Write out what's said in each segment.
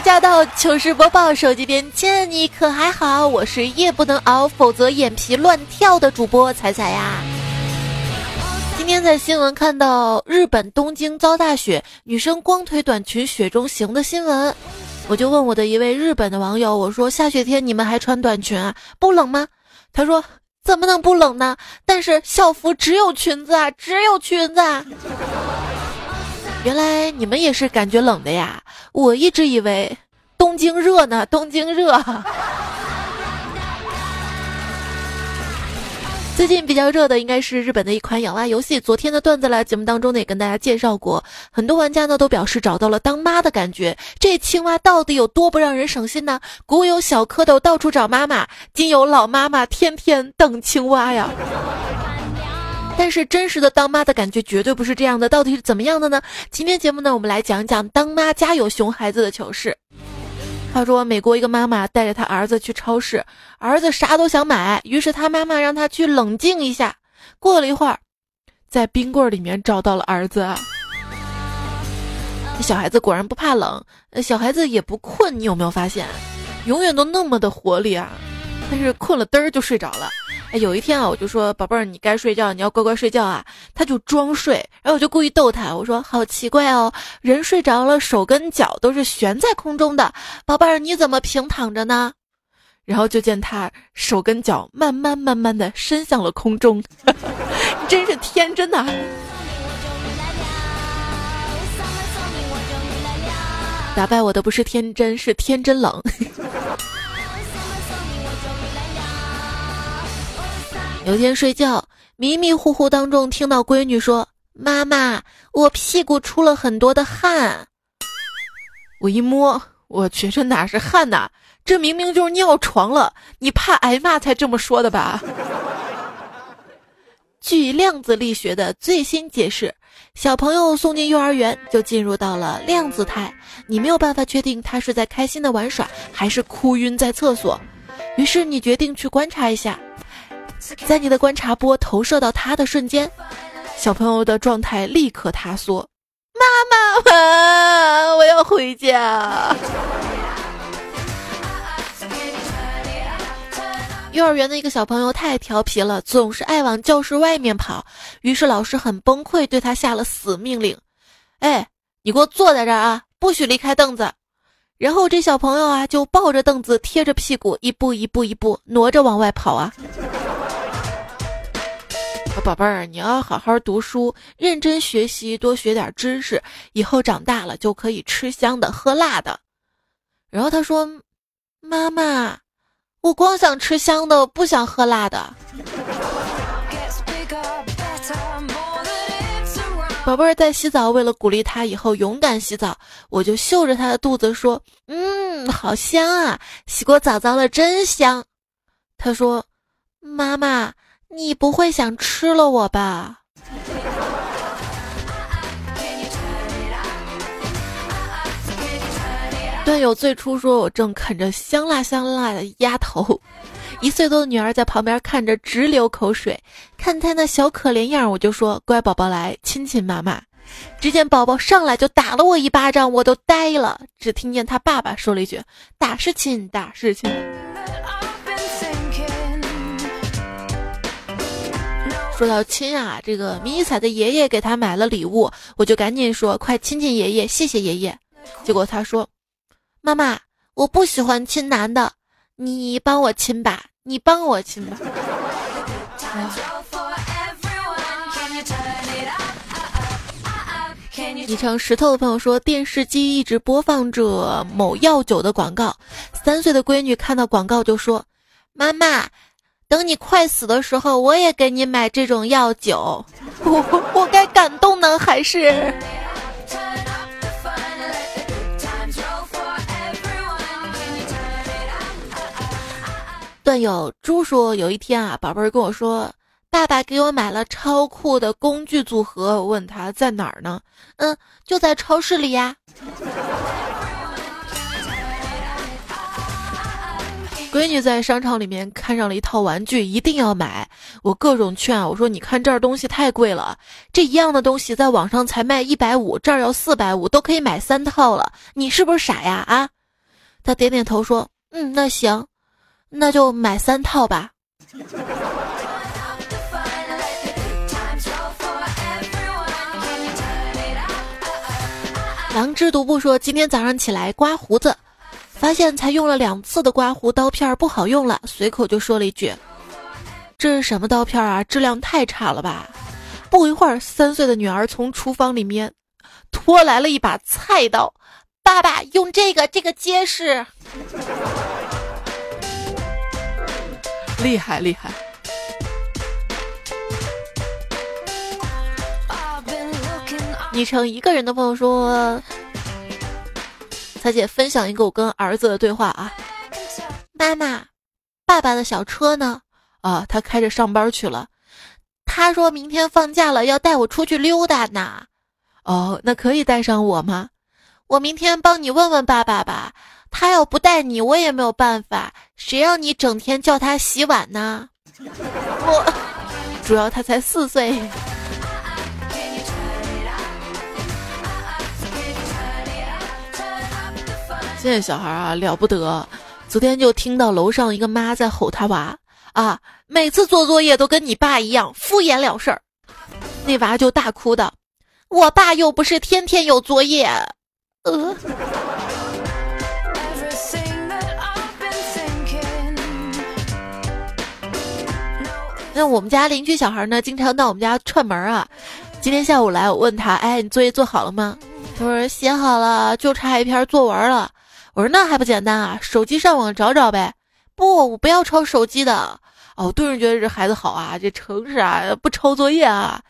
驾到，糗事播报，手机边见你可还好？我是夜不能熬，否则眼皮乱跳的主播彩彩呀。今天在新闻看到日本东京遭大雪，女生光腿短裙雪中行的新闻，我就问我的一位日本的网友，我说下雪天你们还穿短裙啊？不冷吗？他说怎么能不冷呢？但是校服只有裙子啊，只有裙子。啊。原来你们也是感觉冷的呀！我一直以为东京热呢，东京热。最近比较热的应该是日本的一款养蛙游戏。昨天的段子来节目当中呢，也跟大家介绍过，很多玩家呢都表示找到了当妈的感觉。这青蛙到底有多不让人省心呢？古有小蝌蚪到处找妈妈，今有老妈妈天天等青蛙呀。但是真实的当妈的感觉绝对不是这样的，到底是怎么样的呢？今天节目呢，我们来讲讲当妈家有熊孩子的糗事。话说，美国一个妈妈带着她儿子去超市，儿子啥都想买，于是他妈妈让他去冷静一下。过了一会儿，在冰柜里面找到了儿子。小孩子果然不怕冷，小孩子也不困，你有没有发现？永远都那么的活力啊！但是困了嘚儿就睡着了。哎，有一天啊，我就说宝贝儿，你该睡觉，你要乖乖睡觉啊。他就装睡，然后我就故意逗他，我说好奇怪哦，人睡着了，手跟脚都是悬在空中的，宝贝儿你怎么平躺着呢？然后就见他手跟脚慢慢慢慢的伸向了空中，真是天真呐！打败我的不是天真，是天真冷。有天睡觉，迷迷糊糊当中听到闺女说：“妈妈，我屁股出了很多的汗。”我一摸，我去，这哪是汗呐？这明明就是尿床了！你怕挨骂才这么说的吧？据量子力学的最新解释，小朋友送进幼儿园就进入到了量子态，你没有办法确定他是在开心的玩耍，还是哭晕在厕所。于是你决定去观察一下。在你的观察波投射到他的瞬间，小朋友的状态立刻塌缩。妈妈，我要回家。幼儿园的一个小朋友太调皮了，总是爱往教室外面跑。于是老师很崩溃，对他下了死命令：“哎，你给我坐在这儿啊，不许离开凳子。”然后这小朋友啊，就抱着凳子，贴着屁股，一步一步一步挪着往外跑啊。宝贝儿，你要好好读书，认真学习，多学点知识，以后长大了就可以吃香的喝辣的。然后他说：“妈妈，我光想吃香的，不想喝辣的。”宝贝儿在洗澡，为了鼓励他以后勇敢洗澡，我就嗅着他的肚子说：“嗯，好香啊，洗过澡澡了真香。”他说：“妈妈。”你不会想吃了我吧？段友最初说我正啃着香辣香辣的鸭头，一岁多的女儿在旁边看着直流口水，看她那小可怜样，我就说乖宝宝来亲亲妈妈。只见宝宝上来就打了我一巴掌，我都呆了。只听见他爸爸说了一句：“打是亲，打是亲。”说到亲啊，这个迷彩的爷爷给他买了礼物，我就赶紧说快亲亲爷爷，谢谢爷爷。结果他说：“妈妈，我不喜欢亲男的，你帮我亲吧，你帮我亲吧。”昵称石头的朋友说，电视机一直播放着某药酒的广告，三岁的闺女看到广告就说：“妈妈。”等你快死的时候，我也给你买这种药酒。我我该感动呢，还是？段友猪说，有一天啊，宝贝儿跟我说，爸爸给我买了超酷的工具组合。我问他在哪儿呢？嗯，就在超市里呀。闺女在商场里面看上了一套玩具，一定要买。我各种劝我说：“你看这儿东西太贵了，这一样的东西在网上才卖一百五，这儿要四百五，都可以买三套了。你是不是傻呀？”啊！他点点头说：“嗯，那行，那就买三套吧。”狼之独步说：“今天早上起来刮胡子，发现才用了两次的刮胡刀片不好用了，随口就说了一句：‘这是什么刀片啊？质量太差了吧！’不一会儿，三岁的女儿从厨房里面拖来了一把菜刀，爸爸用这个，这个结实，厉害厉害。”昵称一个人的朋友说：“大姐分享一个我跟儿子的对话啊，妈妈，爸爸的小车呢？啊，他开着上班去了。他说明天放假了，要带我出去溜达呢。哦，那可以带上我吗？我明天帮你问问爸爸吧。他要不带你，我也没有办法。谁让你整天叫他洗碗呢？我，主要他才四岁。”现在小孩啊了不得，昨天就听到楼上一个妈在吼他娃啊，每次做作业都跟你爸一样敷衍了事儿。那娃就大哭的，我爸又不是天天有作业。呃。那我们家邻居小孩呢，经常到我们家串门啊。今天下午来，我问他，哎，你作业做好了吗？他说写好了，就差一篇作文了。我说那还不简单啊，手机上网找找呗。不，我不要抄手机的。哦，顿时觉得这孩子好啊，这诚实啊，不抄作业啊。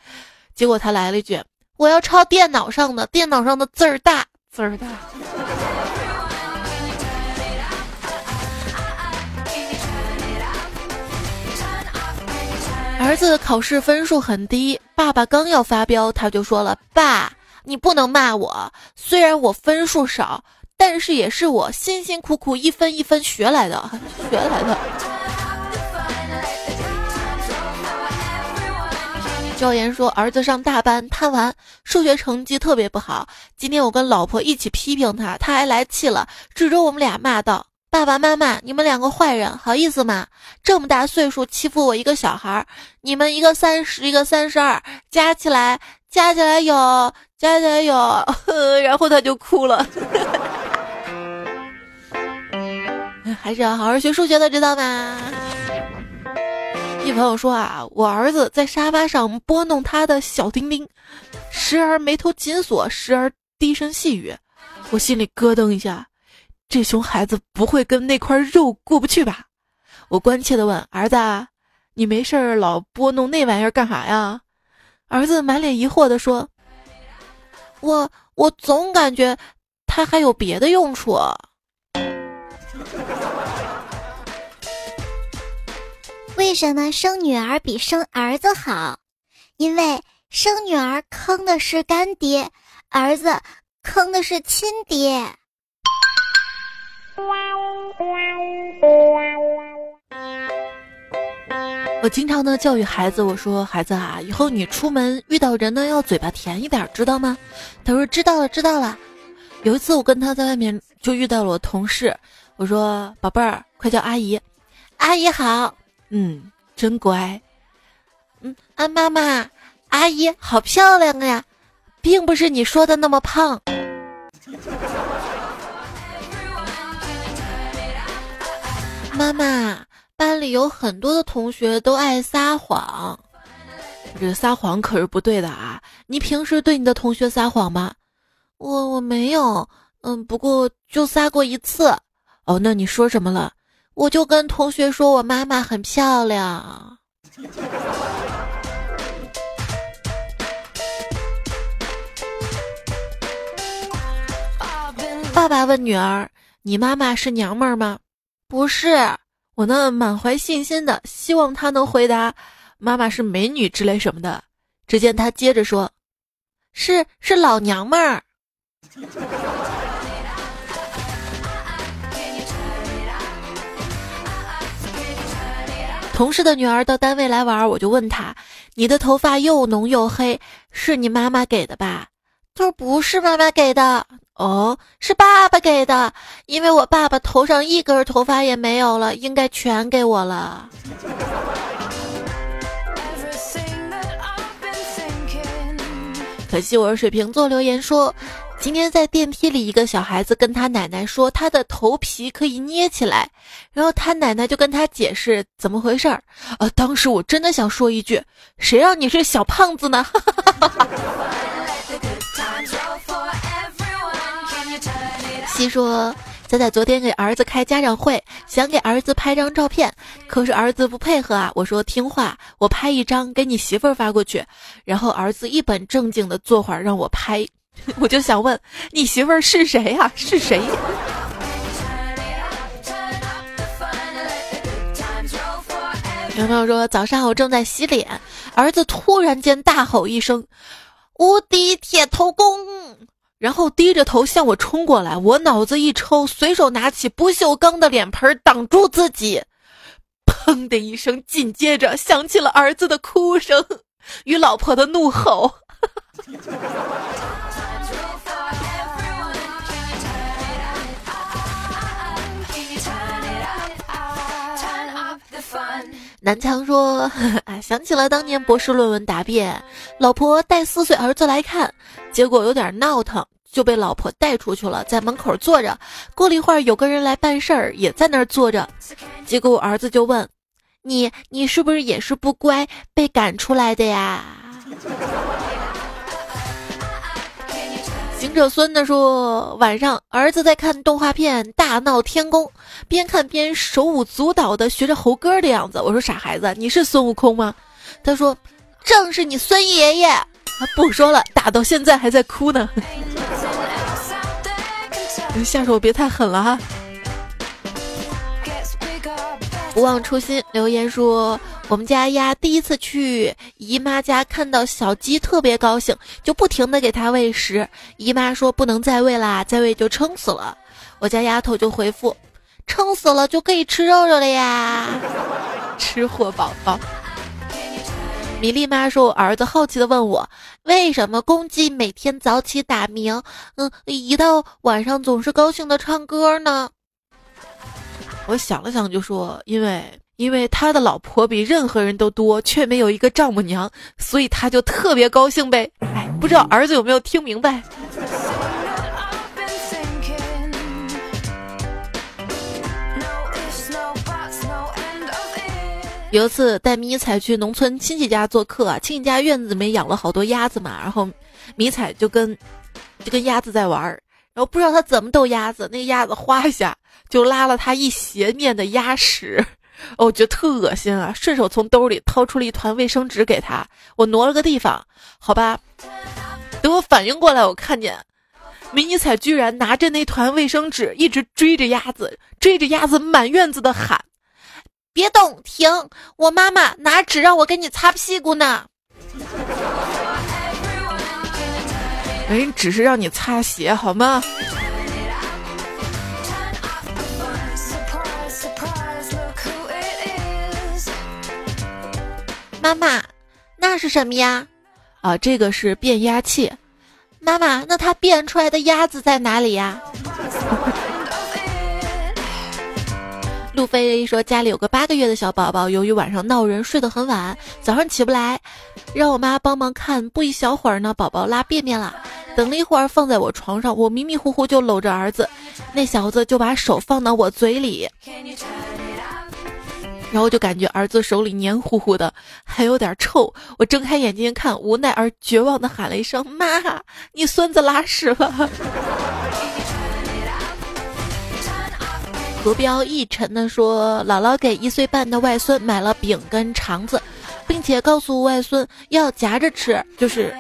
结果他来了一句：“我要抄电脑上的，电脑上的字儿大，字儿大。”儿子考试分数很低，爸爸刚要发飙，他就说了：“爸，你不能骂我，虽然我分数少。”但是也是我辛辛苦苦一分一分学来的，学来的。教研说儿子上大班贪玩，数学成绩特别不好。今天我跟老婆一起批评他，他还来气了，指着我们俩骂道：“爸爸妈妈，你们两个坏人，好意思吗？这么大岁数欺负我一个小孩，你们一个三十，一个三十二，加起来加起来有加起来有，然后他就哭了。还是要好好学数学的，知道吗？一朋友说啊，我儿子在沙发上拨弄他的小丁丁，时而眉头紧锁，时而低声细语，我心里咯噔一下，这熊孩子不会跟那块肉过不去吧？我关切的问儿子：“你没事儿老拨弄那玩意儿干啥呀？”儿子满脸疑惑的说：“我我总感觉它还有别的用处。”为什么生女儿比生儿子好？因为生女儿坑的是干爹，儿子坑的是亲爹。我经常呢教育孩子，我说孩子啊，以后你出门遇到人呢要嘴巴甜一点，知道吗？他说知道了，知道了。有一次我跟他在外面就遇到了我同事，我说宝贝儿，快叫阿姨，阿姨好。嗯，真乖。嗯，啊，妈妈，阿姨好漂亮呀，并不是你说的那么胖。妈妈，班里有很多的同学都爱撒谎，这撒谎可是不对的啊！你平时对你的同学撒谎吗？我我没有，嗯，不过就撒过一次。哦，那你说什么了？我就跟同学说，我妈妈很漂亮。爸爸问女儿：“你妈妈是娘们儿吗？”“不是。”我呢，满怀信心的希望她能回答：“妈妈是美女之类什么的。”只见她接着说：“是是老娘们儿。”同事的女儿到单位来玩，我就问她：“你的头发又浓又黑，是你妈妈给的吧？”她说：“不是妈妈给的。”哦，是爸爸给的，因为我爸爸头上一根头发也没有了，应该全给我了。可惜我是水瓶座，留言说，今天在电梯里，一个小孩子跟他奶奶说，他的头皮可以捏起来，然后他奶奶就跟他解释怎么回事儿。呃，当时我真的想说一句，谁让你是小胖子呢？西说。仔仔昨天给儿子开家长会，想给儿子拍张照片，可是儿子不配合啊。我说听话，我拍一张给你媳妇儿发过去。然后儿子一本正经的坐会儿让我拍，我就想问你媳妇儿是谁呀？是谁？有朋友说早上我正在洗脸，儿子突然间大吼一声：“无敌铁头功！”然后低着头向我冲过来，我脑子一抽，随手拿起不锈钢的脸盆挡住自己，砰的一声，紧接着响起了儿子的哭声与老婆的怒吼。南强说：“ 哎，想起了当年博士论文答辩，老婆带四岁儿子来看，结果有点闹腾，就被老婆带出去了，在门口坐着。过了一会儿，有个人来办事儿，也在那儿坐着。结果我儿子就问：‘你，你是不是也是不乖，被赶出来的呀？’”行者孙子说：“晚上儿子在看动画片《大闹天宫》，边看边手舞足蹈的学着猴哥的样子。我说傻孩子，你是孙悟空吗？他说：正是你孙爷爷。不说了，打到现在还在哭呢。下手别太狠了哈。”不忘初心留言说：“我们家鸭第一次去姨妈家，看到小鸡特别高兴，就不停的给它喂食。姨妈说不能再喂啦，再喂就撑死了。我家丫头就回复：撑死了就可以吃肉肉了呀，吃货宝宝。”米粒妈说：“我儿子好奇的问我，为什么公鸡每天早起打鸣，嗯，一到晚上总是高兴的唱歌呢？”我想了想，就说：“因为，因为他的老婆比任何人都多，却没有一个丈母娘，所以他就特别高兴呗。”哎，不知道儿子有没有听明白？有一次带迷彩去农村亲戚家做客啊，亲戚家院子里面养了好多鸭子嘛，然后迷彩就跟就跟鸭子在玩儿。然后不知道他怎么逗鸭子，那个鸭子哗一下就拉了他一斜面的鸭屎，我觉得特恶心啊！顺手从兜里掏出了一团卫生纸给他，我挪了个地方，好吧。等我反应过来，我看见迷你彩居然拿着那团卫生纸一直追着鸭子，追着鸭子满院子的喊：“别动，停！我妈妈拿纸让我给你擦屁股呢。”人只是让你擦鞋好吗？妈妈，那是什么呀？啊，这个是变压器。妈妈，那它变出来的鸭子在哪里呀？路飞说家里有个八个月的小宝宝，由于晚上闹人，睡得很晚，早上起不来，让我妈帮忙看。不一小会儿呢，宝宝拉便便了。等了一会儿，放在我床上，我迷迷糊糊就搂着儿子，那小子就把手放到我嘴里，然后就感觉儿子手里黏糊糊的，还有点臭。我睁开眼睛看，无奈而绝望的喊了一声：“妈，你孙子拉屎了。”何标一沉的说：“姥姥给一岁半的外孙买了饼跟肠子，并且告诉外孙要夹着吃，就是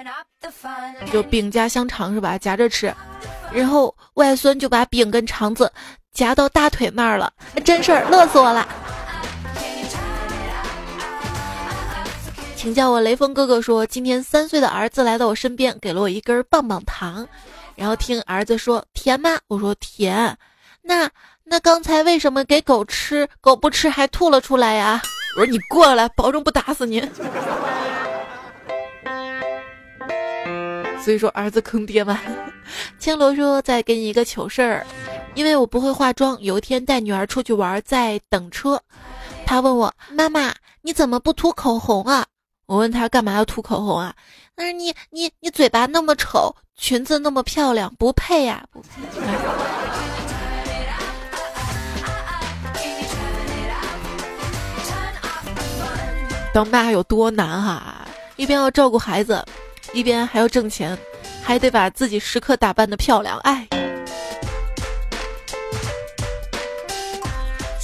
就饼加香肠是吧？夹着吃。然后外孙就把饼跟肠子夹到大腿那儿了，真事儿，乐死我了。请叫我雷锋哥哥。说今天三岁的儿子来到我身边，给了我一根棒棒糖，然后听儿子说甜吗？我说甜。那。”那刚才为什么给狗吃，狗不吃还吐了出来呀？我说你过来，保证不打死您。所以说儿子坑爹嘛。青罗说再给你一个糗事儿，因为我不会化妆，有一天带女儿出去玩，在等车，她问我妈妈你怎么不涂口红啊？我问她干嘛要涂口红啊？她说你你你嘴巴那么丑，裙子那么漂亮，不配呀。不配 当妈有多难哈！一边要照顾孩子，一边还要挣钱，还得把自己时刻打扮的漂亮。哎，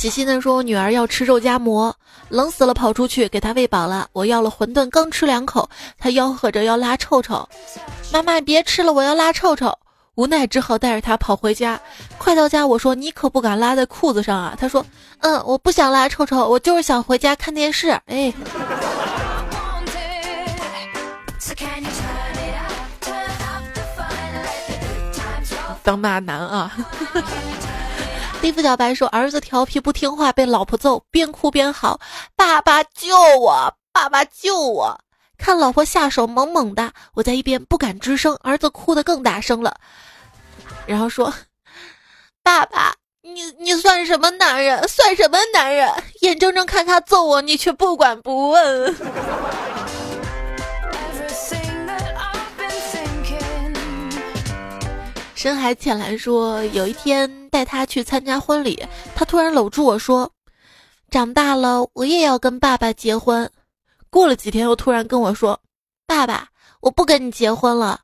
喜欣的说，我女儿要吃肉夹馍，冷死了，跑出去给她喂饱了。我要了馄饨，刚吃两口，她吆喝着要拉臭臭。妈妈，别吃了，我要拉臭臭。无奈只好带着她跑回家。快到家，我说你可不敢拉在裤子上啊。她说，嗯，我不想拉臭臭，我就是想回家看电视。哎。当妈难啊！地府小白说：“儿子调皮不听话，被老婆揍，边哭边嚎：‘爸爸救我！爸爸救我！’看老婆下手猛猛的，我在一边不敢吱声。儿子哭得更大声了，然后说：‘爸爸，你你算什么男人？算什么男人？眼睁睁看他揍我，你却不管不问。’”深海浅蓝说：“有一天带他去参加婚礼，他突然搂住我说：‘长大了我也要跟爸爸结婚。’过了几天又突然跟我说：‘爸爸，我不跟你结婚了。’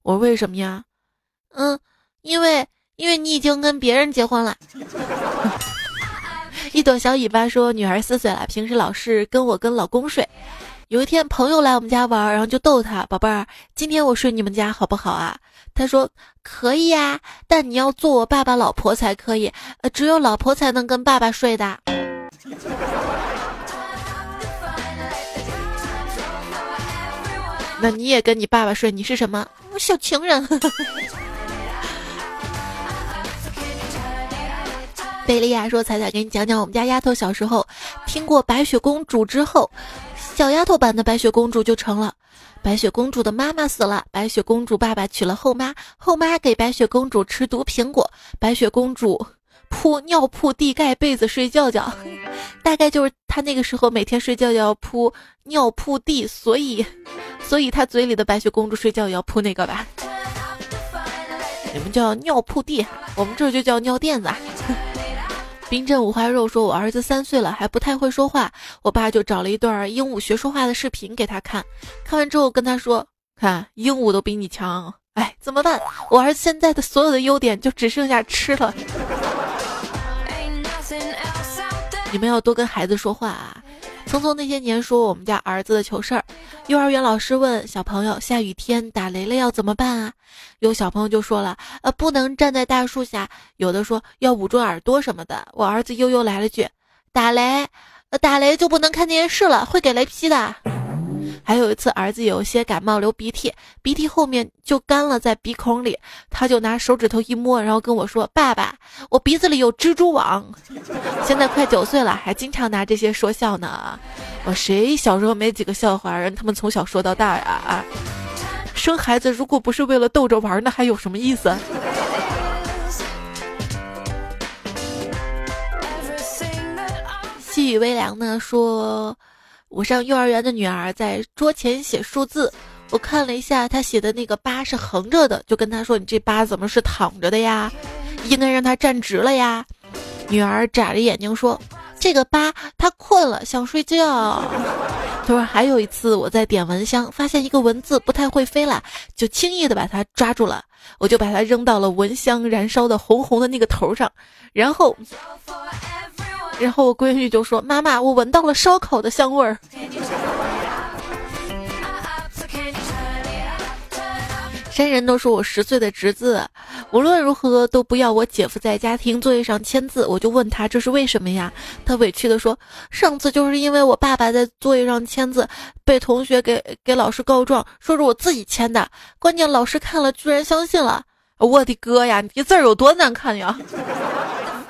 我说：‘为什么呀？’嗯，因为因为你已经跟别人结婚了。一朵小尾巴说：‘女儿四岁了，平时老是跟我跟老公睡。有一天朋友来我们家玩，然后就逗他：‘宝贝儿，今天我睡你们家好不好啊？’他说。”可以呀，但你要做我爸爸老婆才可以，呃，只有老婆才能跟爸爸睡的。那你也跟你爸爸睡，你是什么小情人？贝利亚说：“彩彩，给你讲讲我们家丫头小时候听过白雪公主之后，小丫头版的白雪公主就成了。”白雪公主的妈妈死了，白雪公主爸爸娶了后妈，后妈给白雪公主吃毒苹果，白雪公主铺尿铺地盖被子睡觉觉，大概就是她那个时候每天睡觉要铺尿铺地，所以，所以她嘴里的白雪公主睡觉也要铺那个吧？你们叫尿铺地，我们这就叫尿垫子。冰镇五花肉说：“我儿子三岁了，还不太会说话。我爸就找了一段鹦鹉学说话的视频给他看，看完之后跟他说：‘看，鹦鹉都比你强。’哎，怎么办？我儿子现在的所有的优点就只剩下吃了。你们要多跟孩子说话啊。”匆匆那些年说我们家儿子的糗事儿，幼儿园老师问小朋友：下雨天打雷了要怎么办啊？有小朋友就说了：呃，不能站在大树下。有的说要捂住耳朵什么的。我儿子悠悠来了句：打雷，呃，打雷就不能看电视了，会给雷劈的。还有一次，儿子有些感冒流鼻涕，鼻涕后面就干了在鼻孔里，他就拿手指头一摸，然后跟我说：“爸爸，我鼻子里有蜘蛛网。”现在快九岁了，还经常拿这些说笑呢。我谁小时候没几个笑话，让他们从小说到大呀？啊，生孩子如果不是为了逗着玩，那还有什么意思？细雨微凉呢说。我上幼儿园的女儿在桌前写数字，我看了一下她写的那个八是横着的，就跟她说：“你这八怎么是躺着的呀？应该让她站直了呀。”女儿眨着眼睛说：“这个八他困了，想睡觉。”他说：“还有一次我在点蚊香，发现一个蚊子不太会飞了，就轻易的把它抓住了，我就把它扔到了蚊香燃烧的红红的那个头上，然后。”然后我闺女就说：“妈妈，我闻到了烧烤的香味儿。”山人都说我十岁的侄子，无论如何都不要我姐夫在家庭作业上签字。我就问他这是为什么呀？他委屈的说：“上次就是因为我爸爸在作业上签字，被同学给给老师告状，说是我自己签的。关键老师看了居然相信了。我的哥呀，你字儿有多难看呀！”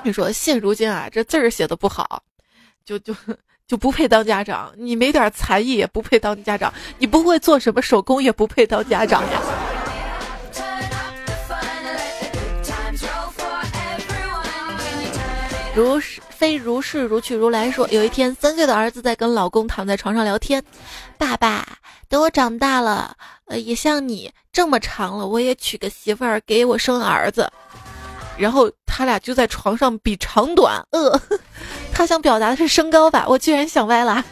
你说现如今啊，这字儿写的不好，就就就不配当家长。你没点才艺也不配当家长，你不会做什么手工也不配当家长呀。如是非如是如去如来说，有一天三岁的儿子在跟老公躺在床上聊天，爸爸，等我长大了，呃，也像你这么长了，我也娶个媳妇儿给我生儿子。然后他俩就在床上比长短，呃，他想表达的是身高吧，我居然想歪了。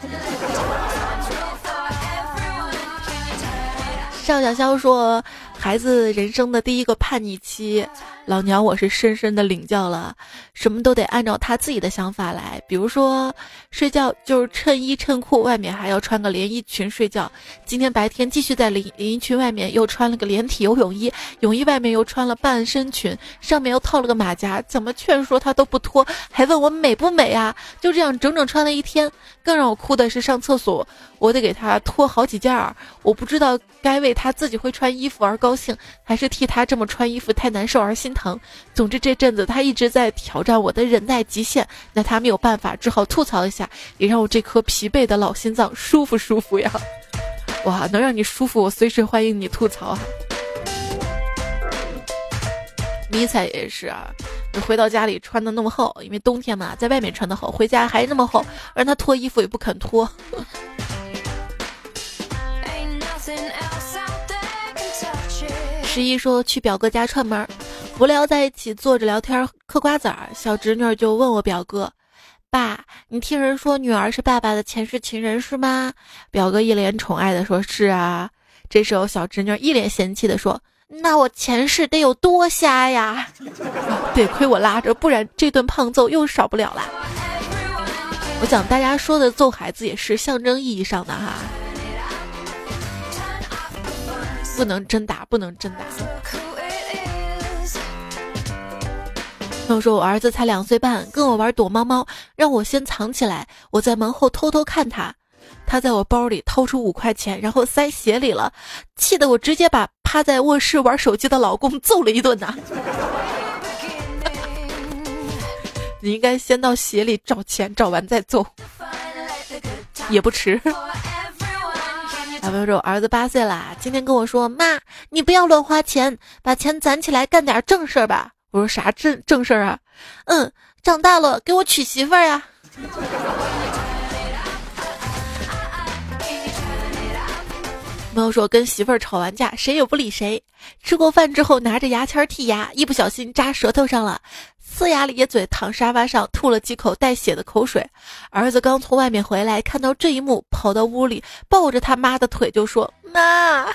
邵小潇说。孩子人生的第一个叛逆期，老娘我是深深的领教了，什么都得按照他自己的想法来。比如说，睡觉就是衬衣衬裤，外面还要穿个连衣裙睡觉。今天白天继续在连连衣裙外面又穿了个连体游泳衣，泳衣外面又穿了半身裙，上面又套了个马甲。怎么劝说他都不脱，还问我美不美啊？就这样整整穿了一天。更让我哭的是上厕所。我得给他脱好几件儿，我不知道该为他自己会穿衣服而高兴，还是替他这么穿衣服太难受而心疼。疼总之这阵子他一直在挑战我的忍耐极限，那他没有办法，只好吐槽一下，也让我这颗疲惫的老心脏舒服舒服呀！哇，能让你舒服，我随时欢迎你吐槽啊。迷彩也是啊。回到家里穿的那么厚，因为冬天嘛，在外面穿的厚，回家还那么厚，让他脱衣服也不肯脱。十一说去表哥家串门，无聊在一起坐着聊天嗑瓜子儿，小侄女就问我表哥：“爸，你听人说女儿是爸爸的前世情人是吗？”表哥一脸宠爱的说：“是啊。”这时候小侄女一脸嫌弃的说。那我前世得有多瞎呀？得亏我拉着，不然这顿胖揍又少不了啦。我想大家说的揍孩子也是象征意义上的哈，不能真打，不能真打。朋友说，我儿子才两岁半，跟我玩躲猫猫，让我先藏起来，我在门后偷偷看他。他在我包里掏出五块钱，然后塞鞋里了，气得我直接把趴在卧室玩手机的老公揍了一顿呐！你应该先到鞋里找钱，找完再揍，也不迟。小朋友说，儿子八岁啦，今天跟我说，妈，你不要乱花钱，把钱攒起来干点正事儿吧。我说啥正正事儿啊？嗯，长大了给我娶媳妇儿呀。朋友说跟媳妇儿吵完架，谁也不理谁。吃过饭之后，拿着牙签剔牙，一不小心扎舌头上了，呲牙咧嘴躺沙发上，吐了几口带血的口水。儿子刚从外面回来，看到这一幕，跑到屋里抱着他妈的腿就说：“妈，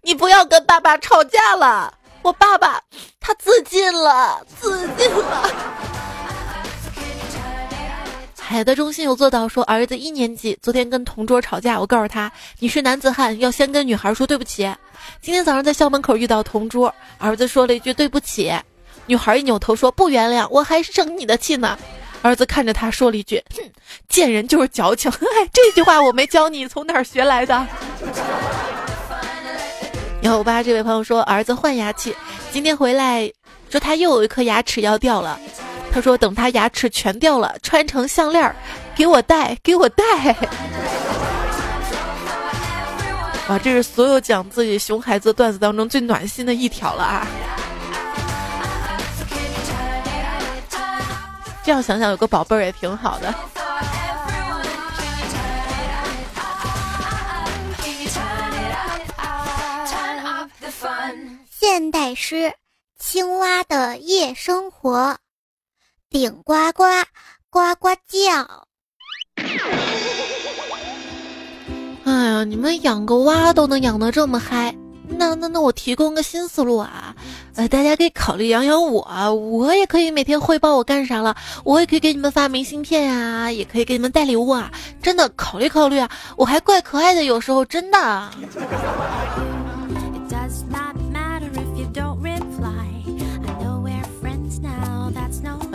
你不要跟爸爸吵架了，我爸爸他自尽了，自尽了。”海德中心有做到说，儿子一年级昨天跟同桌吵架，我告诉他你是男子汉，要先跟女孩说对不起。今天早上在校门口遇到同桌，儿子说了一句对不起，女孩一扭头说不原谅，我还生你的气呢。儿子看着他说了一句，哼，见人就是矫情。这句话我没教你，从哪儿学来的？幺八这位朋友说，儿子换牙器，今天回来说他又有一颗牙齿要掉了。他说：“等他牙齿全掉了，穿成项链儿，给我戴，给我戴。”哇，这是所有讲自己熊孩子段子当中最暖心的一条了啊！这样想想，有个宝贝儿也挺好的。现代诗：青蛙的夜生活。顶呱呱，呱呱叫。哎呀，你们养个蛙都能养得这么嗨，那那那我提供个新思路啊！呃，大家可以考虑养养我，我也可以每天汇报我干啥了，我也可以给你们发明信片呀，也可以给你们带礼物啊！真的考虑考虑啊，我还怪可爱的，有时候真的。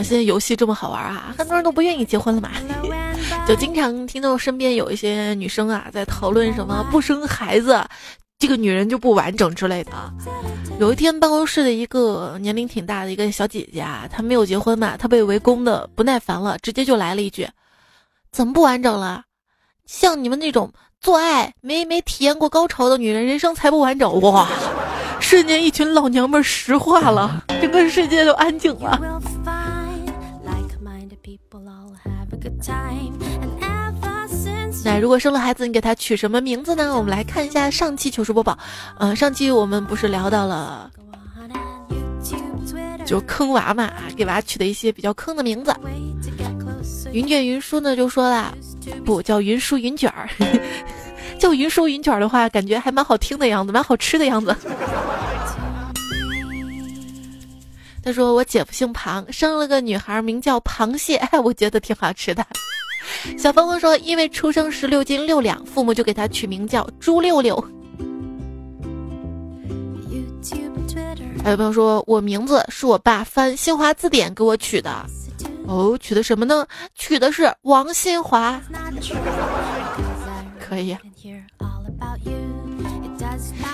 现在游戏这么好玩啊，很多人都不愿意结婚了嘛，就经常听到身边有一些女生啊在讨论什么不生孩子，这个女人就不完整之类的。有一天办公室的一个年龄挺大的一个小姐姐啊，她没有结婚嘛，她被围攻的不耐烦了，直接就来了一句：“怎么不完整了？像你们那种做爱没没体验过高潮的女人，人生才不完整！”哇，瞬间一群老娘们石化了，整个世界都安静了。那如果生了孩子，你给他取什么名字呢？我们来看一下上期糗事播报。嗯，上期我们不是聊到了，就坑娃嘛，给娃取的一些比较坑的名字。云卷云舒呢就说了，不叫云舒云卷儿，叫云舒云卷儿的话，感觉还蛮好听的样子，蛮好吃的样子。他说我姐夫姓庞，生了个女孩，名叫螃蟹，我觉得挺好吃的。小峰峰说，因为出生时六斤六两，父母就给他取名叫朱六六。还有朋友说我名字是我爸翻新华字典给我取的。哦，取的什么呢？取的是王新华，可以。啊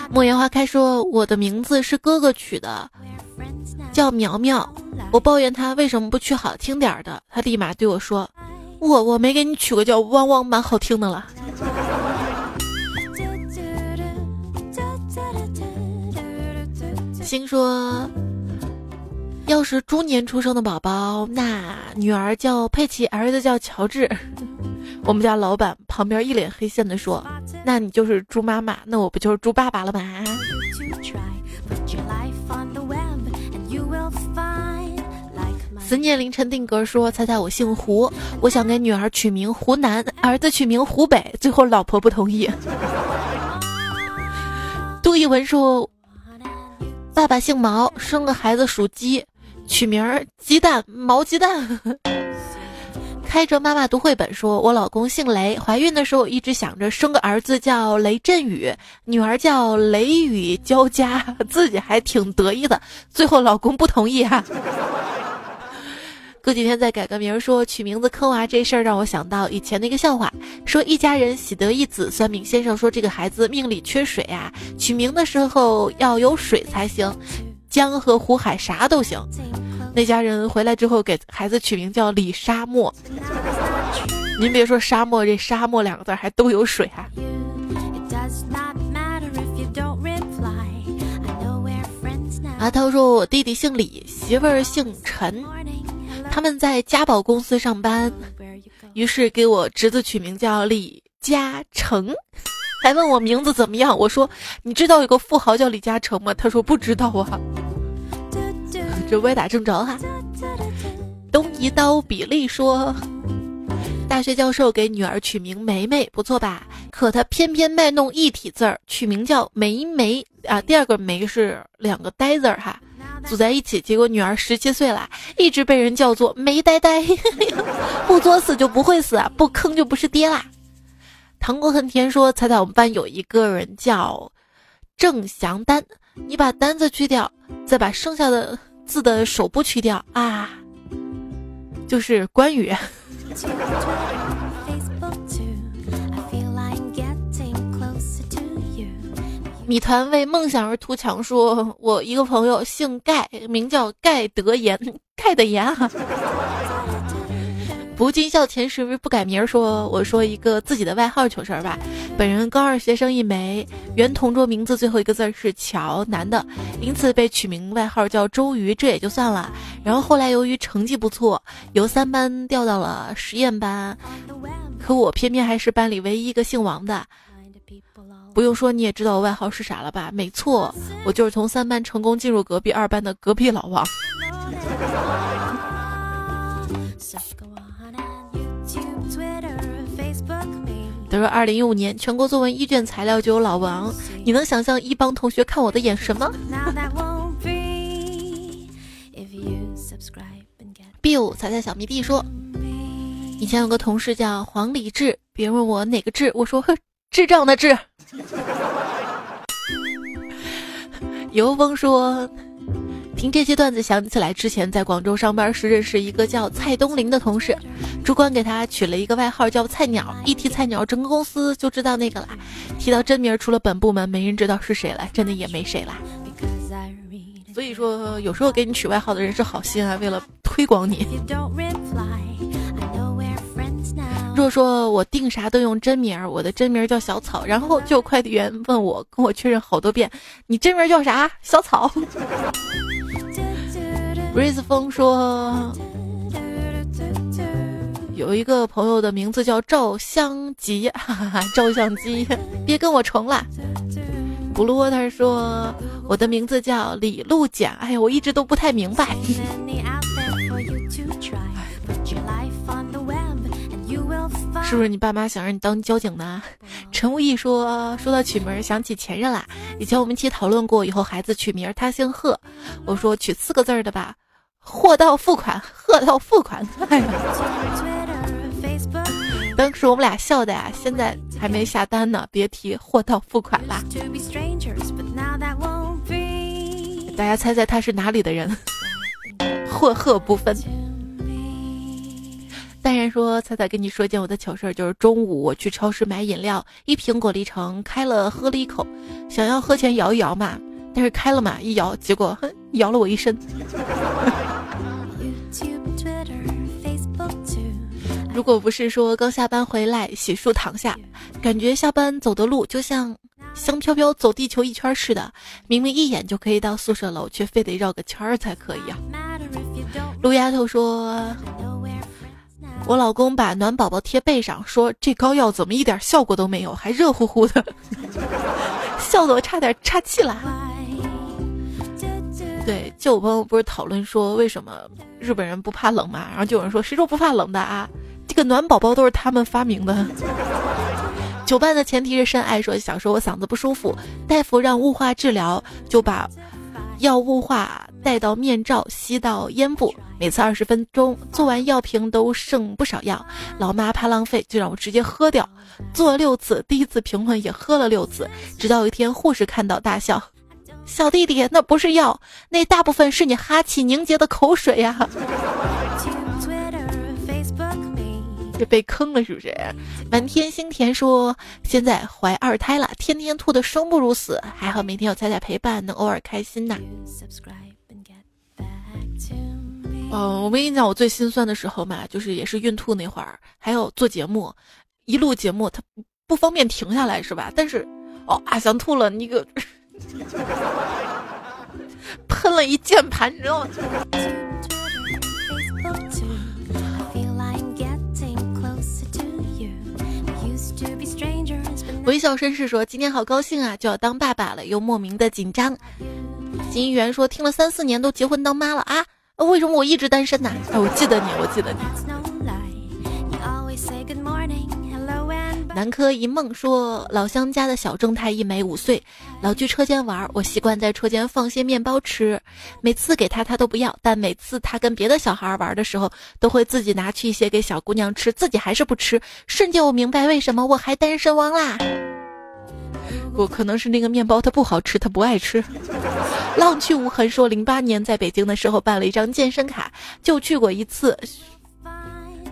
莫言花开说，我的名字是哥哥取的，叫苗苗。我抱怨他为什么不取好听点的，他立马对我说：“我我没给你取个叫汪汪蛮好听的了。”心说。要是猪年出生的宝宝，那女儿叫佩奇，儿子叫乔治。我们家老板旁边一脸黑线的说：“那你就是猪妈妈，那我不就是猪爸爸了吗？”思念凌晨定格说：“猜猜我姓胡，我想给女儿取名湖南，儿子取名湖北，最后老婆不同意。”杜一文说：“爸爸姓毛，生个孩子属鸡。”取名儿鸡蛋毛鸡蛋，开着妈妈读绘本说：“我老公姓雷，怀孕的时候一直想着生个儿子叫雷阵雨，女儿叫雷雨交加，自己还挺得意的。最后老公不同意哈。过几天再改个名儿，说取名字坑娃这事儿让我想到以前的一个笑话，说一家人喜得一子，算命先生说这个孩子命里缺水啊，取名的时候要有水才行。”江河湖海啥都行，那家人回来之后给孩子取名叫李沙漠。您别说沙漠，这沙漠两个字还都有水啊。阿涛说：“我弟弟姓李，媳妇儿姓陈，他们在家宝公司上班，于是给我侄子取名叫李嘉诚。”还问我名字怎么样？我说：“你知道有个富豪叫李嘉诚吗？”他说：“不知道啊。”这歪打正着哈。东一刀比利说：“大学教授给女儿取名梅梅，不错吧？可他偏偏卖弄一体字儿，取名叫梅梅啊。第二个梅是两个呆字儿哈，组在一起，结果女儿十七岁了，一直被人叫做没呆呆。不作死就不会死，不坑就不是爹啦。”糖果很甜，说：“猜猜我们班有一个人叫郑祥丹，你把单子去掉，再把剩下的字的首部去掉啊，就是关羽。”米团为梦想而图强，说：“我一个朋友姓盖，名叫盖德言，盖的言哈。”不尽孝前时不改名，说我说一个自己的外号糗事儿吧。本人高二学生一枚，原同桌名字最后一个字是乔，男的，因此被取名外号叫周瑜，这也就算了。然后后来由于成绩不错，由三班调到了实验班，可我偏偏还是班里唯一一个姓王的。不用说你也知道我外号是啥了吧？没错，我就是从三班成功进入隔壁二班的隔壁老王。他说：“二零一五年全国作文一卷材料就有老王，你能想象一帮同学看我的眼神吗？”biu 踩踩小迷弟说：“以前有个同事叫黄礼志，别人问我哪个志，我说智障的智。”游风说。听这些段子，想起来之前在广州上班时认识一个叫蔡东林的同事，主管给他取了一个外号叫菜鸟。一提菜鸟，整个公司就知道那个了。提到真名，除了本部门，没人知道是谁了，真的也没谁了。所以说，有时候给你取外号的人是好心啊，为了推广你。若说我订啥都用真名，我的真名叫小草，然后就快递员问我，跟我确认好多遍，你真名叫啥？小草。Breeze 风说：“有一个朋友的名字叫赵香吉，哈哈哈，照相机，别跟我重了。不啰他说我的名字叫李露简，哎呀，我一直都不太明白。是不是你爸妈想让你当交警呢？陈无意说，说到取名，想起前任啦。以前我们一起讨论过，以后孩子取名，他姓贺，我说取四个字的吧，货到付款，贺到付款。哎呀，当时我们俩笑的呀，现在还没下单呢，别提货到付款啦。大家猜猜他是哪里的人？赫赫不分。淡然说：“彩彩跟你说件我的糗事儿，就是中午我去超市买饮料，一瓶果粒橙开了喝了一口，想要喝前摇一摇嘛，但是开了嘛一摇，结果哼摇了我一身。如果不是说刚下班回来洗漱躺下，感觉下班走的路就像香飘飘走地球一圈似的，明明一眼就可以到宿舍楼，却非得绕个圈儿才可以啊。”陆丫头说。我老公把暖宝宝贴背上，说这膏药怎么一点效果都没有，还热乎乎的，笑得我差点岔气了。对，就我朋友不是讨论说为什么日本人不怕冷嘛，然后就有人说谁说不怕冷的啊？这个暖宝宝都是他们发明的。酒伴的前提是深爱，说小时候我嗓子不舒服，大夫让雾化治疗，就把。药雾化带到面罩，吸到咽部，每次二十分钟，做完药瓶都剩不少药。老妈怕浪费，就让我直接喝掉。做了六次，第一次评论也喝了六次，直到有一天护士看到大笑：“小弟弟，那不是药，那大部分是你哈气凝结的口水呀。”这被坑了是不是？满天星田说现在怀二胎了，天天吐的生不如死，还好每天有彩彩陪伴，能偶尔开心呐。哦，我跟你讲，我最心酸的时候嘛，就是也是孕吐那会儿，还有做节目，一录节目他不方便停下来是吧？但是哦，啊想吐了，那个喷了一键盘，你知道吗？微笑绅士说：“今天好高兴啊，就要当爸爸了，又莫名的紧张。”金一元说：“听了三四年，都结婚当妈了啊？为什么我一直单身呢？”哎，我记得你，我记得你。南柯一梦说：“老乡家的小正太一枚五岁，老去车间玩，我习惯在车间放些面包吃。每次给他，他都不要。但每次他跟别的小孩玩的时候，都会自己拿去一些给小姑娘吃，自己还是不吃。瞬间我明白为什么我还单身汪啦！我可能是那个面包它不好吃，他不爱吃。浪去无痕说：零八年在北京的时候办了一张健身卡，就去过一次。”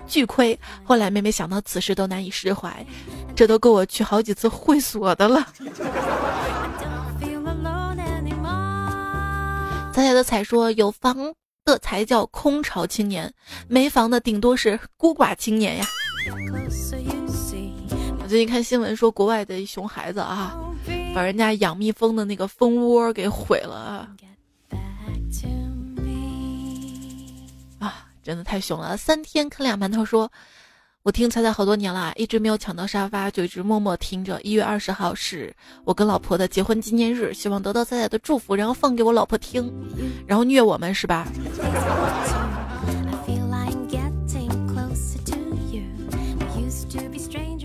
巨亏，后来每每想到此事都难以释怀，这都够我去好几次会所的了。彩彩的彩说：“有房的才叫空巢青年，没房的顶多是孤寡青年呀。”最近看新闻说，国外的熊孩子啊，把人家养蜜蜂的那个蜂窝给毁了啊！啊。真的太凶了！三天啃俩馒头，说：“我听彩彩好多年了，一直没有抢到沙发，就一直默默听着。一月二十号是我跟老婆的结婚纪念日，希望得到彩彩的祝福，然后放给我老婆听，然后虐我们是吧？”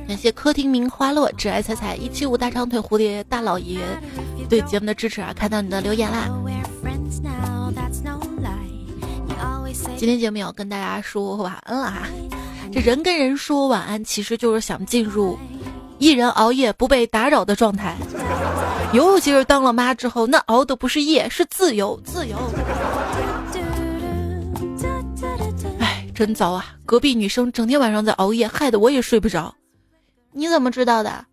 感谢客厅名花落，只爱彩彩一七五大长腿蝴蝶大老爷对节目的支持啊！看到你的留言啦。今天节目要跟大家说晚安了哈，这人跟人说晚安，其实就是想进入一人熬夜不被打扰的状态。尤其是当了妈之后，那熬的不是夜，是自由，自由。哎，真糟啊！隔壁女生整天晚上在熬夜，害得我也睡不着。你怎么知道的？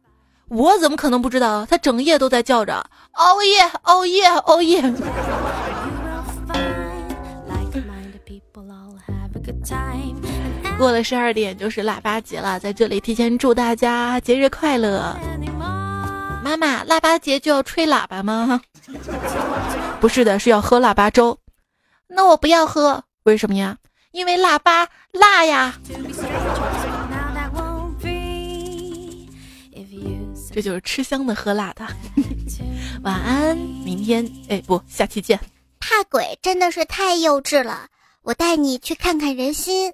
我怎么可能不知道？他整夜都在叫着熬夜，熬夜，熬夜。过了十二点就是腊八节了，在这里提前祝大家节日快乐。妈妈，腊八节就要吹喇叭吗？不是的，是要喝腊八粥。那我不要喝，为什么呀？因为腊八辣呀。这就是吃香的喝辣的。晚安明天。哎不下期见。怕鬼真的是太幼稚了。我带你去看看人心。